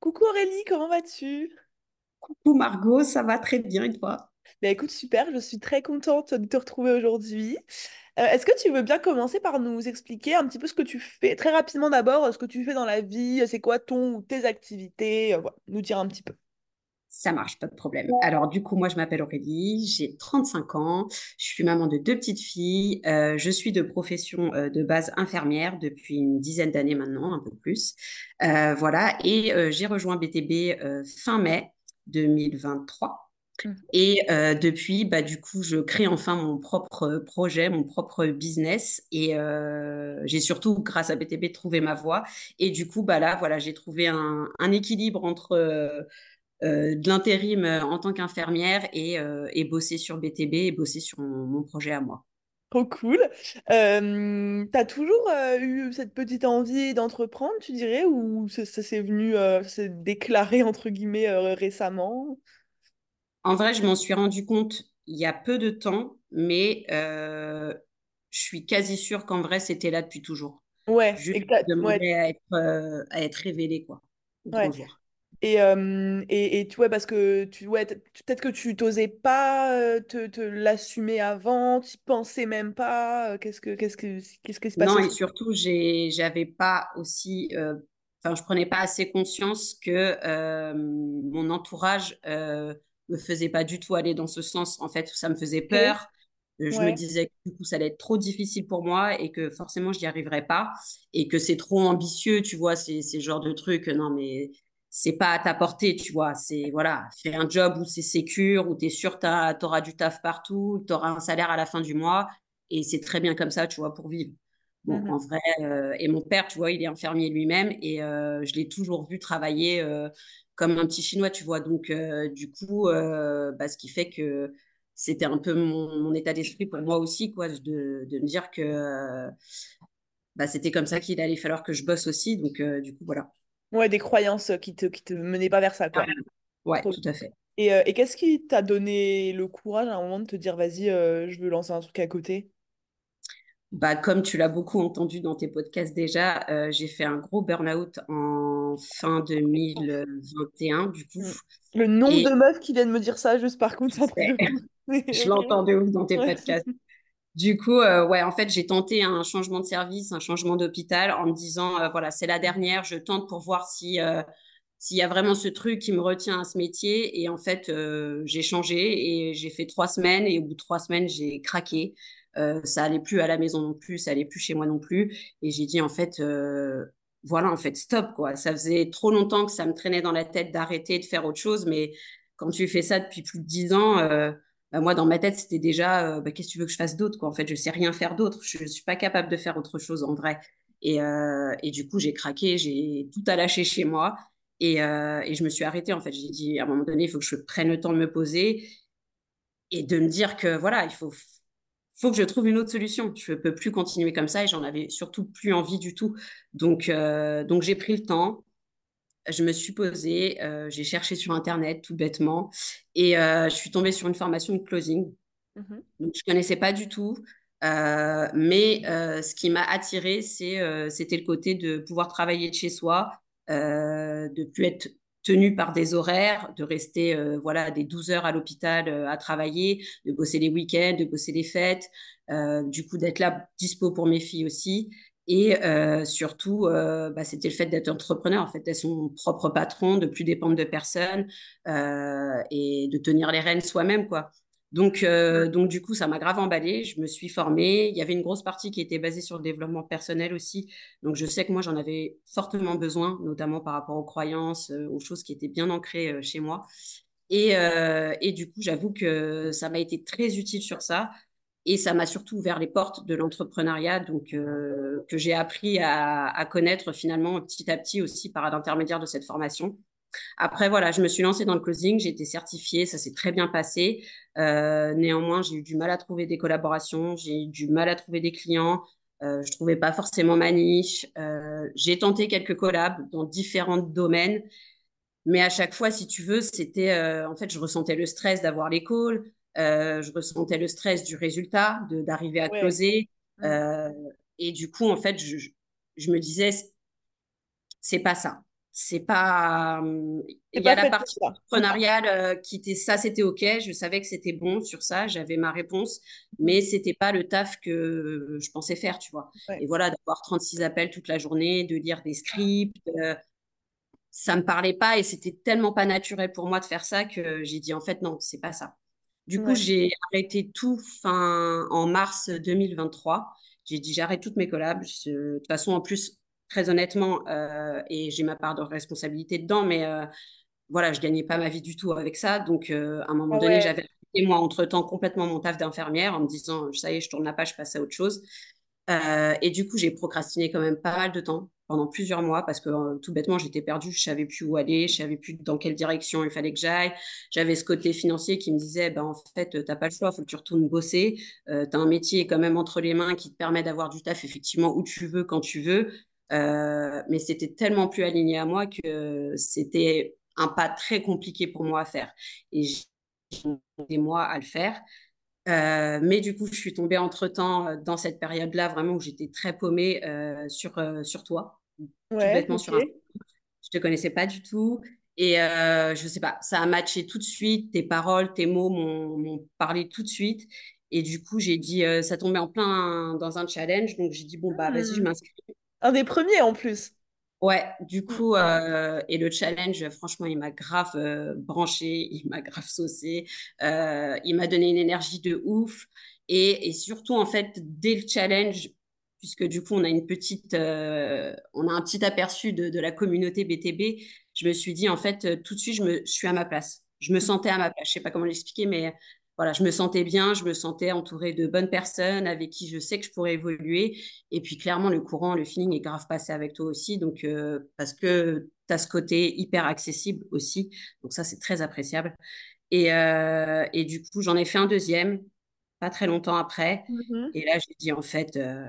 Coucou Aurélie, comment vas-tu? Coucou Margot, ça va très bien et toi? Ben écoute, super, je suis très contente de te retrouver aujourd'hui. Euh, est-ce que tu veux bien commencer par nous expliquer un petit peu ce que tu fais, très rapidement d'abord, ce que tu fais dans la vie, c'est quoi ton ou tes activités, euh, voilà, nous dire un petit peu. Ça marche, pas de problème. Alors du coup, moi je m'appelle Aurélie, j'ai 35 ans, je suis maman de deux petites filles, euh, je suis de profession euh, de base infirmière depuis une dizaine d'années maintenant, un peu plus. Euh, voilà, et j'ai rejoint BTB fin mai 2023. Mhm. Et euh, depuis, bah, du coup, je crée enfin mon propre projet, mon propre business. Et euh, j'ai surtout, grâce à BTB, trouvé ma voie. Et du coup, bah, là, voilà, j'ai trouvé un, un équilibre entre euh, euh, de l'intérim euh, en tant qu'infirmière et, euh, et bosser sur BTB et bosser sur mon, mon projet à moi. Trop cool. Euh, t'as toujours euh, eu cette petite envie d'entreprendre, tu dirais, ou ça, ça s'est venu, s'est déclaré entre guillemets récemment? En vrai, je m'en suis rendu compte il y a peu de temps, mais je suis quasi sûre qu'en vrai, c'était là depuis toujours. Ouais, Juste exact. Ouais, demander à être, à être révélé, quoi, au ouais. grand jour. Et, euh, et, et tu vois, parce que tu ouais, peut-être que tu t'osais pas euh, te, te l'assumer avant, tu pensais même pas. euh, Qu'est-ce que qu'est-ce que qu'est-ce qui se Non, passait? et surtout, j'avais pas aussi, euh, enfin, je prenais pas assez conscience que euh, mon entourage euh, me faisait pas du tout aller dans ce sens. En fait, ça me faisait peur. Euh, Je me disais que du coup, ça allait être trop difficile pour moi et que forcément, je n'y arriverais pas et que c'est trop ambitieux, tu vois, c'est ces genres de trucs. Non, mais c'est pas à ta portée, tu vois. C'est, voilà, fais un job où c'est sécure, où tu es sûr que tu auras du taf partout, tu auras un salaire à la fin du mois et c'est très bien comme ça, tu vois, pour vivre. Bon, en Mhm. vrai, euh, et mon père, tu vois, il est infirmier lui-même et euh, je l'ai toujours vu travailler euh, comme un petit Chinois, tu vois. Donc, du coup, bah, ce qui fait que c'était un peu mon, mon état d'esprit pour moi aussi, quoi, de, de me dire que bah, c'était comme ça qu'il allait falloir que je bosse aussi. Donc, du coup, voilà. Ouais, des croyances qui te qui te menaient pas vers ça, Ah, quoi. Ouais, Trop tout à fait. Et, euh, et qu'est-ce qui t'a donné le courage à un moment de te dire, vas-y, euh, je veux lancer un truc à côté? Bah, comme tu l'as beaucoup entendu dans tes podcasts déjà, euh, j'ai fait un gros burn-out en fin 2021, du coup. Mm. Le nombre de meufs qui viennent me dire ça, juste par contre, fou. je l'entends de ouf dans tes Ouais. podcasts. Du coup, euh, ouais, en fait, j'ai tenté un changement de service, un changement d'hôpital en me disant, euh, voilà, c'est la dernière, je tente pour voir si, euh, s'il y a vraiment ce truc qui me retient à ce métier. Et en fait, j'ai changé et j'ai fait trois semaines et au bout de trois semaines, j'ai craqué. Ça allait plus à la maison non plus, ça allait plus chez moi non plus. Et j'ai dit, en fait, voilà, en fait, stop, quoi. Ça faisait trop longtemps que ça me traînait dans la tête d'arrêter de faire autre chose, mais quand tu fais ça depuis plus de dix ans, bah, moi, dans ma tête, c'était déjà, euh, bah, qu'est-ce que tu veux que je fasse d'autre. En fait, je sais rien faire d'autre. Je, je suis pas capable de faire autre chose en vrai. Et, euh, et du coup, j'ai craqué, j'ai tout à lâcher chez moi. Et, euh, et je me suis arrêtée, en fait. J'ai dit, à un moment donné, il faut que je prenne le temps de me poser et de me dire que, voilà, il faut, faut que je trouve une autre solution. Je peux plus continuer comme ça et j'en avais surtout plus envie du tout. Donc, donc j'ai pris le temps. Je me suis posée, euh, j'ai cherché sur Internet tout bêtement et euh, je suis tombée sur une formation de closing Mhm. donc, je connaissais pas du tout. Euh, mais ce qui m'a attirée, c'était le côté de pouvoir travailler de chez soi, de plus être tenu par des horaires, de rester voilà des 12 heures à l'hôpital à travailler, de bosser les week-ends, de bosser les fêtes, du coup d'être là dispo pour mes filles aussi. Et euh, surtout, euh, bah, c'était le fait d'être entrepreneur, en fait, d'être son propre patron, de plus dépendre de personne euh, et de tenir les rênes soi-même, quoi. Donc, donc du coup, ça m'a grave emballée. Je me suis formée. Il y avait une grosse partie qui était basée sur le développement personnel aussi. Donc, je sais que moi, j'en avais fortement besoin, notamment par rapport aux croyances, aux choses qui étaient bien ancrées chez moi. Et, et du coup, j'avoue que ça m'a été très utile sur ça. Et ça m'a surtout ouvert les portes de l'entrepreneuriat, donc euh, que j'ai appris à, connaître finalement petit à petit aussi par l'intermédiaire de cette formation. Après, voilà, je me suis lancée dans le closing, j'ai été certifiée, ça s'est très bien passé. Euh, néanmoins, j'ai eu du mal à trouver des collaborations, j'ai eu du mal à trouver des clients. Euh, je trouvais pas forcément ma niche. Euh, j'ai tenté quelques collabs dans différents domaines, mais à chaque fois, si tu veux, c'était, en fait, je ressentais le stress d'avoir les calls, euh, je ressentais le stress du résultat, d'arriver à Ouais. closer. Euh, et du coup, en fait, je, je me disais, c'est pas ça. c'est pas. hum, Il y a la partie entrepreneuriale euh, qui était ça, c'était OK. Je savais que c'était bon sur ça, j'avais ma réponse, mais c'était pas le taf que je pensais faire, tu vois. Ouais. Et voilà, d'avoir 36 appels toute la journée, de lire des scripts, ça me parlait pas et c'était tellement pas naturel pour moi de faire ça que j'ai dit en fait non, c'est pas ça. Du coup, Ouais. j'ai arrêté tout fin en mars 2023. J'ai dit j'arrête toutes mes collabs. De toute façon, en plus, très honnêtement, euh, et j'ai ma part de responsabilité dedans, mais euh, voilà, je gagnais pas ma vie du tout avec ça. Donc, euh, à un moment Ah donné, j'avais arrêté, moi, entre-temps, complètement mon taf d'infirmière en me disant, ça y est, je tourne la page, je passe à autre chose. Et du coup, j'ai procrastiné quand même pas mal de temps, pendant plusieurs mois, parce que euh, tout bêtement, j'étais perdue, je savais plus où aller, je savais plus dans quelle direction il fallait que j'aille. J'avais ce côté financier qui me disait, ben, en fait, t'as pas le choix, faut que tu retournes bosser. Euh, t'as un métier quand même entre les mains qui te permet d'avoir du taf effectivement où tu veux, quand tu veux. Euh, mais c'était tellement plus aligné à moi que c'était un pas très compliqué pour moi à faire. Et j'ai des mois à le faire. Euh, mais du coup, je suis tombée entre-temps euh, dans cette période-là, vraiment où j'étais très paumée euh, sur, euh, sur toi, Ouais, ok. sur Instagram. Je te connaissais pas du tout. Et je sais pas, ça a matché tout de suite. Tes paroles, tes mots m'ont parlé tout de suite. Et du coup, j'ai dit, ça tombait en plein dans un challenge. Donc, j'ai dit, bon, bah, vas-y, je Hmm. m'inscris. Un des premiers en plus. Ouais, du Hmm. coup, euh, et le challenge, franchement, il m'a grave euh, branché, il m'a grave saucé, euh, il m'a donné une énergie de ouf. Et, et surtout, en fait, dès le challenge, puisque du coup, on a une petite, on a un petit aperçu de, de la communauté BTB, je me suis dit, en fait, tout de suite, je me, je suis à ma place. Je me sentais à ma place. Je sais pas comment l'expliquer, mais voilà, je me sentais bien, je me sentais entourée de bonnes personnes avec qui je sais que je pourrais évoluer. Et puis clairement, le courant, le feeling est grave passé avec toi aussi. Donc, euh, parce que tu as ce côté hyper accessible aussi. Donc ça, c'est très appréciable. Et, euh, et du coup, j'en ai fait un deuxième, pas très longtemps après. Mhm. Et là, j'ai dit, en fait, euh,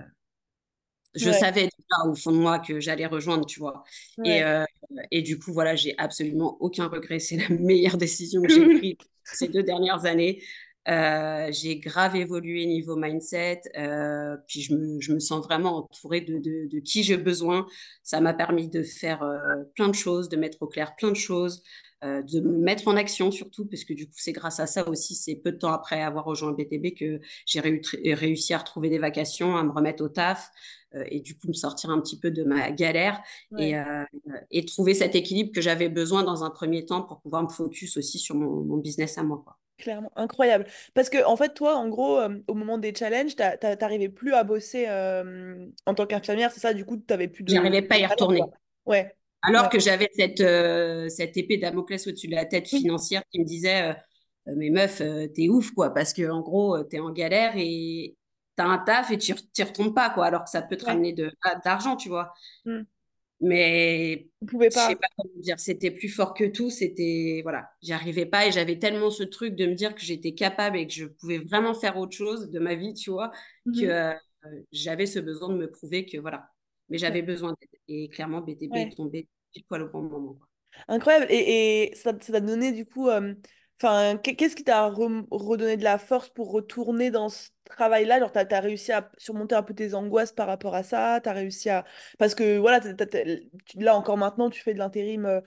je Ouais, savais déjà au fond de moi que j'allais rejoindre, tu vois. Et, ouais. et du coup, voilà, j'ai absolument aucun regret. C'est la meilleure décision que j'ai prise ces deux dernières années. Euh, j'ai grave évolué niveau mindset, euh, puis je me, je me sens vraiment entourée de, de, de qui j'ai besoin. Ça m'a permis de faire euh, plein de choses, de mettre au clair plein de choses, euh, de me mettre en action surtout, parce que du coup, c'est grâce à ça aussi, c'est peu de temps après avoir rejoint BTB que j'ai réu- réussi à retrouver des vacations, à me remettre au taf, et du coup me sortir un petit peu de ma galère et, euh, et trouver cet équilibre que j'avais besoin dans un premier temps pour pouvoir me focus aussi sur mon, mon business à moi, quoi. Clairement, incroyable. Parce que, en fait, toi, en gros, euh, au moment des challenges, t'a- t'a- t'arrivais plus à bosser euh, en tant qu'infirmière, c'est ça? Du coup, t'avais plus de, J'arrivais pas à y quoi. retourner. Ouais, Alors ouais. que j'avais cette, euh, cette épée Damoclès au-dessus de la tête Oui. financière qui me disait, euh, mais meuf, euh, t'es ouf, quoi, parce que en gros, euh, t'es en galère et t'as un taf et tu t'y retournes pas, quoi, alors que ça peut te Ouais. ramener de, de l'argent, tu vois. Mais Vous pouvez je sais pas. pas comment dire, c'était plus fort que tout, c'était voilà, j'y arrivais pas et j'avais tellement ce truc de me dire que j'étais capable et que je pouvais vraiment faire autre chose de ma vie, tu vois, que Mhm. euh, j'avais ce besoin de me prouver que voilà. Mais Ouais. j'avais besoin d'aide et clairement BTB est tombé pile poil au bon moment, quoi. Incroyable. Et, et ça ça t'a donné du coup, euh, enfin, qu'est- qu'est-ce qui t'a redonné de la force pour retourner dans ce travail-là? Genre, t'as, t'as réussi à surmonter un peu tes angoisses par rapport à ça? T'as réussi à... Parce que voilà, là encore maintenant, tu fais de l'intérim euh,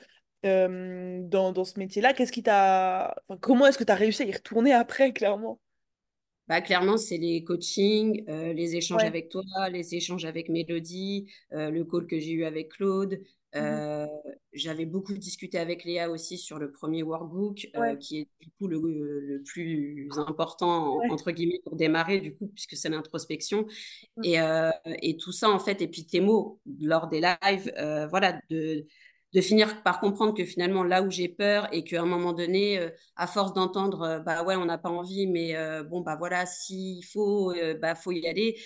euh, dans, dans ce métier-là. Qu'est-ce qui t'a... enfin, comment est-ce que t'as réussi à y retourner après, clairement? Bah, clairement, c'est les coachings, euh, les échanges Ouais. avec toi, les échanges avec Mélodie, euh, le call que j'ai eu avec Claude. Euh, j'avais beaucoup discuté avec Léa aussi sur le premier workbook, euh, qui est du coup le, le plus important, Ouais. entre guillemets, pour démarrer, du coup, puisque c'est l'introspection. Mhm. Et, euh, et tout ça, en fait, et puis tes mots lors des lives, voilà, de, de finir par comprendre que finalement, là où j'ai peur et qu'à un moment donné, à force d'entendre, bah ouais, on n'a pas envie, mais bon, bah voilà, s'il faut, bah faut y aller.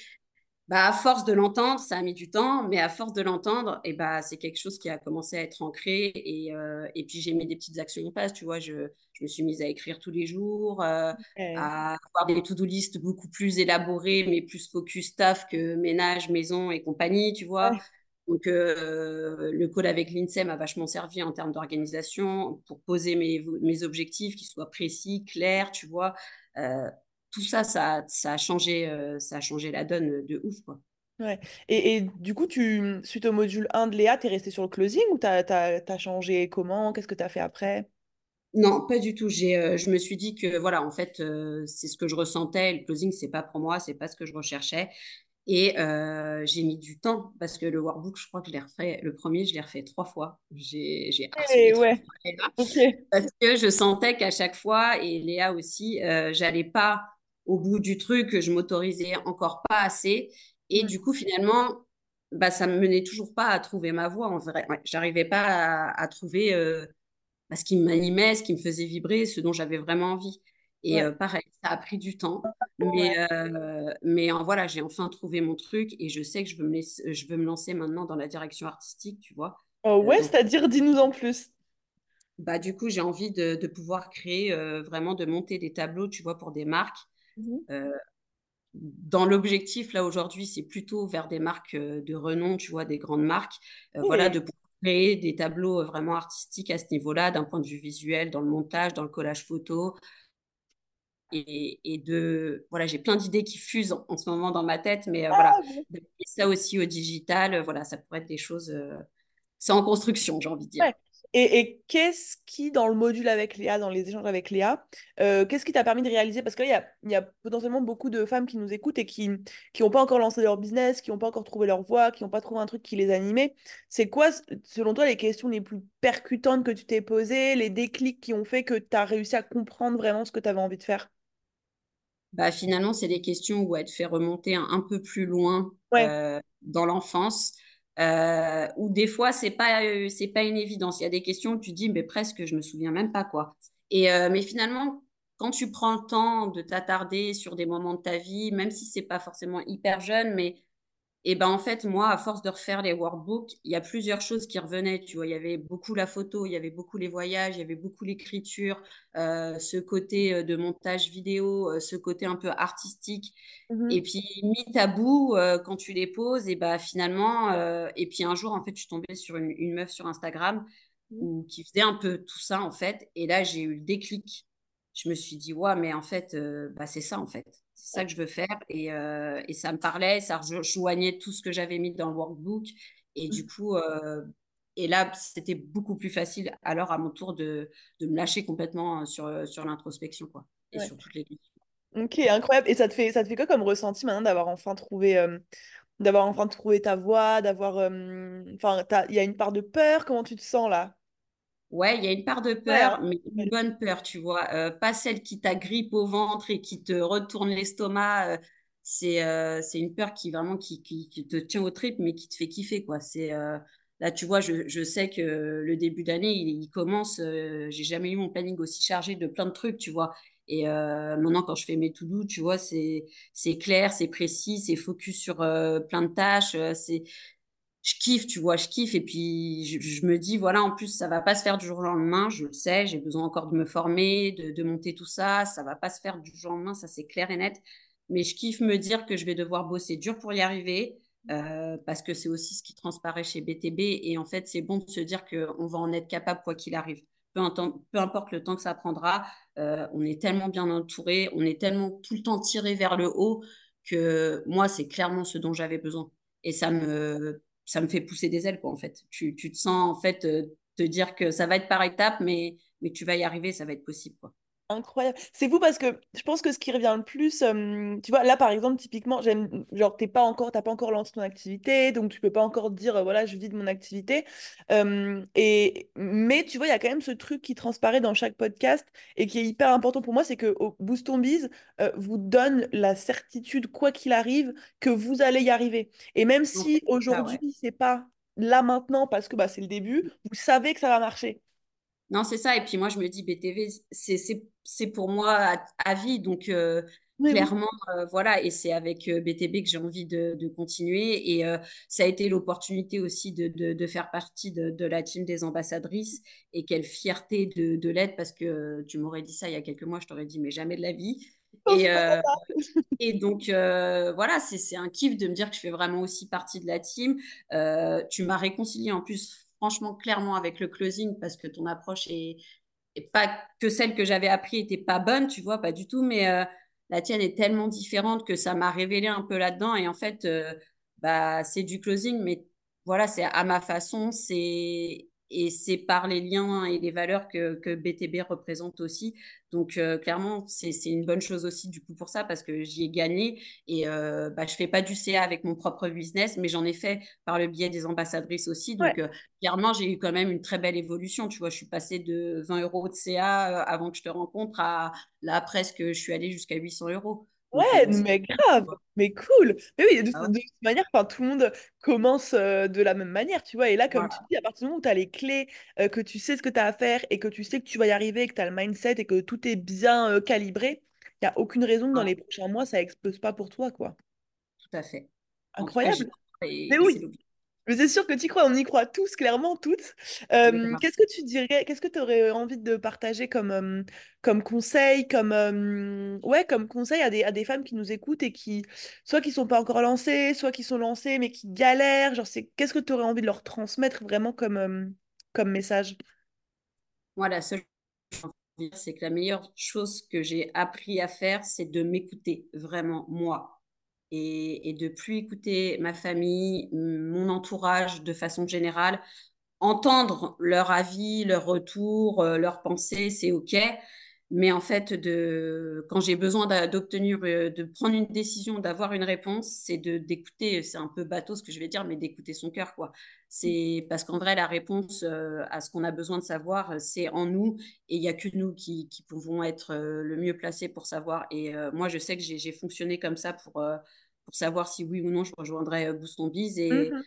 Bah, à force de l'entendre, ça a mis du temps, mais à force de l'entendre, et bah, c'est quelque chose qui a commencé à être ancré. Et, euh, et puis, j'ai mis des petites actions en place, tu vois. Je, je me suis mise à écrire tous les jours, euh, à avoir des to-do list beaucoup plus élaborées, mais plus focus staff que ménage, maison et compagnie, tu vois. Donc, euh, le call avec l'INSEE m'a vachement servi en termes d'organisation pour poser mes, mes objectifs, qui soient précis, clairs, tu vois. Euh, tout ça, ça, ça a changé, euh, ça a changé la donne de ouf, quoi. Ouais. Et, et du coup, tu, suite au module 1 de Léa, tu es resté sur le closing ou tu as, changé comment? Qu'est-ce que tu as fait après? Non, pas du tout. J'ai, euh, je me suis dit que voilà, en fait, euh, c'est ce que je ressentais. Le closing, c'est pas pour moi, c'est pas ce que je recherchais. Et euh, j'ai mis du temps parce que le workbook, je crois que je l'ai refait. Le premier, je l'ai refait trois fois. J'ai, harcelé trois ouais, fois parce que je sentais qu'à chaque fois, et Léa aussi, euh, j'allais pas au bout du truc, je m'autorisais encore pas assez. Et Ouais, du coup, finalement, bah, ça me menait toujours pas à trouver ma voix. En vrai, ouais, j'arrivais pas à, à trouver. euh, bah, ce qui m'animait, ce qui me faisait vibrer, ce dont j'avais vraiment envie. Et ouais, euh, pareil, ça a pris du temps, mais, euh, mais en, voilà, j'ai enfin trouvé mon truc et je sais que je veux me, laisser- je veux me lancer maintenant dans la direction artistique, tu vois. Oh, ouais, c'est-à-dire, dis-nous en plus. bah, du coup, j'ai envie de, de pouvoir créer, vraiment, de monter des tableaux, tu vois, pour des marques. Mhm. Euh, dans l'objectif, là, aujourd'hui, c'est plutôt vers des marques euh, de renom, tu vois, des grandes marques. Euh, voilà, de créer des tableaux vraiment artistiques à ce niveau-là, d'un point de vue visuel, dans le montage, dans le collage photo. Et, et de, voilà, j'ai plein d'idées qui fusent en, en ce moment dans ma tête, mais voilà, Ah, ça aussi au digital, voilà, ça pourrait être des choses, c'est en construction, j'ai envie de dire. Ouais. Et, et qu'est-ce qui, dans le module avec Léa, dans les échanges avec Léa, euh, qu'est-ce qui t'a permis de réaliser? Parce que là, il y a, il y a potentiellement beaucoup de femmes qui nous écoutent et qui qui n'ont pas encore lancé leur business, qui n'ont pas encore trouvé leur voie, qui n'ont pas trouvé un truc qui les animait. C'est quoi, selon toi, les questions les plus percutantes que tu t'es posées, les déclics qui ont fait que tu as réussi à comprendre vraiment ce que tu avais envie de faire? Bah, finalement, c'est des questions où elle te fait remonter un, un peu plus loin Ouais. euh, dans l'enfance, euh, où des fois, c'est pas, euh, c'est pas une évidence. Il y a des questions où tu dis, mais presque, je me souviens même pas quoi. Et, euh, mais finalement, quand tu prends le temps de t'attarder sur des moments de ta vie, même si c'est pas forcément hyper jeune, mais et ben en fait, moi, à force de refaire les workbooks, il y a plusieurs choses qui revenaient. Tu vois, il y avait beaucoup la photo, il y avait beaucoup les voyages, il y avait beaucoup l'écriture, euh, ce côté euh, de montage vidéo, euh, ce côté un peu artistique. Et Mhm. puis mis à bout euh, quand tu les poses, et ben finalement, et puis un jour en fait, je suis tombée sur une, une meuf sur Instagram où, qui faisait un peu tout ça en fait. Et là, j'ai eu le déclic. Je me suis dit, ouais, mais en fait, bah, c'est ça en fait. C'est ça que je veux faire. Et, euh, et ça me parlait, ça rejoignait tout ce que j'avais mis dans le workbook. Et du coup, euh, et là, c'était beaucoup plus facile alors à mon tour de, de me lâcher complètement euh, sur, sur l'introspection, quoi. Et Ouais. sur toutes les questions. Ok, incroyable. Et ça te fait, ça te fait quoi comme ressenti maintenant d'avoir enfin trouvé, euh, d'avoir enfin trouvé ta voie, d'avoir, enfin, il y a une part de peur? Comment tu te sens là? Ouais, il y a une part de Ouais, peur, mais une bonne peur, tu vois. Euh, pas celle qui t'agrippe au ventre et qui te retourne l'estomac. euh, c'est euh, c'est une peur qui vraiment qui, qui, qui te tient au tripes, mais qui te fait kiffer, quoi. C'est là, tu vois, je, je sais que le début d'année, il, il commence. j'ai jamais eu mon planning aussi chargé de plein de trucs, tu vois. Et euh, maintenant, quand je fais mes to-do, tu vois, c'est c'est clair, c'est précis, c'est focus sur euh, plein de tâches. euh, c'est je kiffe, tu vois, je kiffe. Et puis, je, me dis, voilà, en plus, ça va pas se faire du jour au lendemain, je le sais, j'ai besoin encore de me former, de, monter tout ça. Ça va pas se faire du jour au lendemain, ça c'est clair et net. Mais je kiffe me dire que je vais devoir bosser dur pour y arriver, euh, parce que c'est aussi ce qui transparaît chez BTB. Et en fait, c'est bon de se dire qu'on va en être capable quoi qu'il arrive. Peu importe le temps que ça prendra, euh, on est tellement bien entouré, on est tellement tout le temps tiré vers le haut que moi, c'est clairement ce dont j'avais besoin. Et ça me, ça me fait pousser des ailes, quoi, en fait. Tu, tu te sens, en fait, euh, te dire que ça va être par étapes, mais, mais tu vas y arriver, ça va être possible, quoi. Incroyable. C'est fou parce que je pense que ce qui revient le plus, euh, tu vois, là par exemple, typiquement, j'aime, genre, t'es pas encore, t'as pas encore lancé ton activité, donc tu peux pas encore dire, euh, voilà, je vis de mon activité. Euh, et, mais tu vois, il y a quand même ce truc qui transparaît dans chaque podcast et qui est hyper important pour moi, c'est que au Boost on Biz vous donne la certitude, quoi qu'il arrive, que vous allez y arriver. Et même si ouais. aujourd'hui, c'est pas là maintenant parce que bah, c'est le début, vous savez que ça va marcher. Non, c'est ça. Et puis moi, je me dis, BTV, c'est, c'est, c'est pour moi à, à vie. Donc, euh, Oui, oui. clairement, euh, voilà. Et c'est avec euh, BTB que j'ai envie de, de continuer. Et euh, ça a été l'opportunité aussi de, de, de faire partie de, la team des ambassadrices. Et quelle fierté de, de l'être, parce que euh, tu m'aurais dit ça il y a quelques mois, je t'aurais dit, mais jamais de la vie. Et, euh, et donc, euh, voilà, c'est, c'est un kiff de me dire que je fais vraiment aussi partie de la team. Euh, tu m'as réconcilié en plus, franchement, clairement avec le closing parce que ton approche est, pas que celle que j'avais appris était pas bonne, tu vois, pas du tout, mais euh, la tienne est tellement différente que ça m'a révélé un peu là-dedans. Et en fait, euh, bah, c'est du closing, mais voilà, c'est à ma façon, c'est et c'est par les liens et les valeurs que, que BTB représente aussi. Donc euh, clairement, c'est une bonne chose aussi du coup pour ça parce que j'y ai gagné et euh, bah, je fais pas du CA avec mon propre business, mais j'en ai fait par le biais des ambassadrices aussi. Donc euh, clairement, j'ai eu quand même une très belle évolution. Tu vois, je suis passée de 20 euros de CA avant que je te rencontre à là presque, je suis allée jusqu'à 800 euros. Ouais, mais grave, mais cool. Mais oui, de, de toute manière, tout le monde commence euh, de la même manière, tu vois. Et là, comme tu dis, à partir du moment où tu as les clés, euh, que tu sais ce que tu as à faire et que tu sais que tu vas y arriver, que tu as le mindset et que tout est bien euh, calibré, il n'y a aucune raison que dans les prochains mois, ça explose pas pour toi, quoi. Tout à fait. Incroyable. mais oui. Mais c'est sûr que tu crois, on y croit tous, clairement, toutes. Euh, qu'est-ce que tu dirais, qu'est-ce que tu aurais envie de partager comme, euh, comme conseil, comme, euh, ouais, comme conseil à des, à des femmes qui nous écoutent et qui, soit qui sont pas encore lancées, soit qui sont lancées mais qui galèrent, genre, c'est, qu'est-ce que tu aurais envie de leur transmettre vraiment comme, comme message? Moi, la seule chose c'est que la meilleure chose que j'ai appris à faire, c'est de m'écouter, vraiment, moi et, de plus écouter ma famille, mon entourage de façon générale, entendre leur avis, leur retour, euh, leurs pensées, c'est ok. Mais en fait, de, quand j'ai besoin d'obtenir, euh, de prendre une décision, d'avoir une réponse, c'est de d'écouter. C'est un peu bateau ce que je vais dire, mais d'écouter son cœur, quoi. C'est parce qu'en vrai, la réponse euh, à ce qu'on a besoin de savoir, c'est en nous, et il y a que nous qui, qui pouvons être le mieux placés pour savoir. Et moi, je sais que j'ai fonctionné comme ça pour pour savoir si oui ou non je rejoindrais Booston Biz. Et, mmh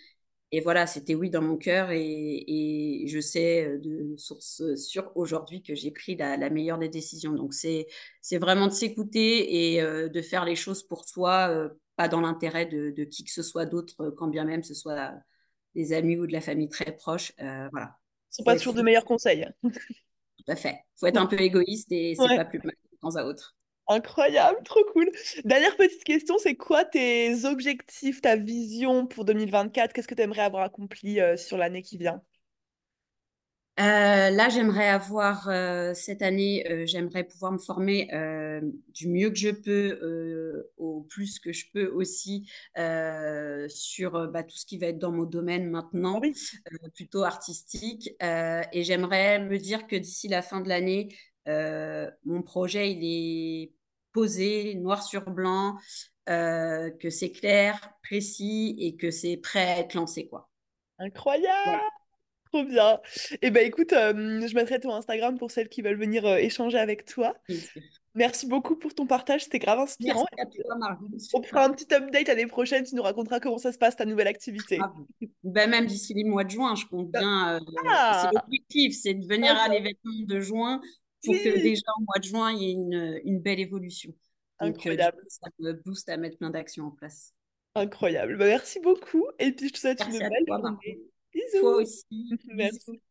et voilà, c'était oui dans mon cœur. Et, et je sais de source sûre aujourd'hui que j'ai pris la, la, meilleure des décisions. Donc, c'est vraiment de s'écouter et de faire les choses pour soi, pas dans l'intérêt de, de, qui que ce soit d'autre, quand bien même ce soit des amis ou de la famille très proche. Euh, voilà. Ce pas toujours de meilleurs conseils. Tout à fait. Il faut être un peu égoïste et c'est pas plus mal de temps à autre. Incroyable, trop cool. Dernière petite question, c'est quoi tes objectifs, ta vision pour 2024? Qu'est-ce que tu aimerais avoir accompli euh, sur l'année qui vient? Euh, là, j'aimerais avoir euh, cette année, j'aimerais pouvoir me former du mieux que je peux, au plus que je peux aussi sur bah, tout ce qui va être dans mon domaine maintenant, plutôt artistique. et j'aimerais me dire que d'ici la fin de l'année, mon projet, il est posé, noir sur blanc, euh, que c'est clair, précis et que c'est prêt à être lancé. Quoi. Incroyable! Trop bien. Et eh ben écoute, euh, je mettrai ton Instagram pour celles qui veulent venir euh, échanger avec toi. Merci beaucoup pour ton partage, c'était grave inspirant. On fera un petit update l'année prochaine, tu nous raconteras comment ça se passe ta nouvelle activité. Ben, même d'ici le mois de juin, je compte bien. Ah. c'est l'objectif, c'est de venir à l'événement de juin pour que déjà au mois de juin, il y ait une, une belle évolution. Donc, euh, Incroyable. ça me booste à mettre plein d'actions en place. Incroyable. Bah, merci beaucoup. Et puis, je te souhaite une belle journée. Bisous. Toi aussi. merci.